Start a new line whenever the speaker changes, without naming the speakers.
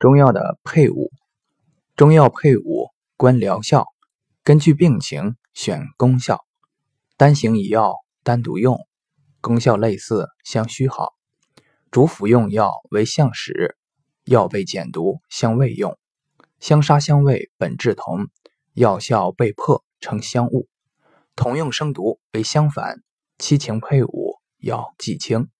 中药的配伍，中药配伍观疗效，根据病情选功效。单行一药单独用，功效类似相虚好。主服用药为相使，药被减毒相味用。相杀相味本质同，药效被破成相误。同用生毒为相反，七情配伍要记清。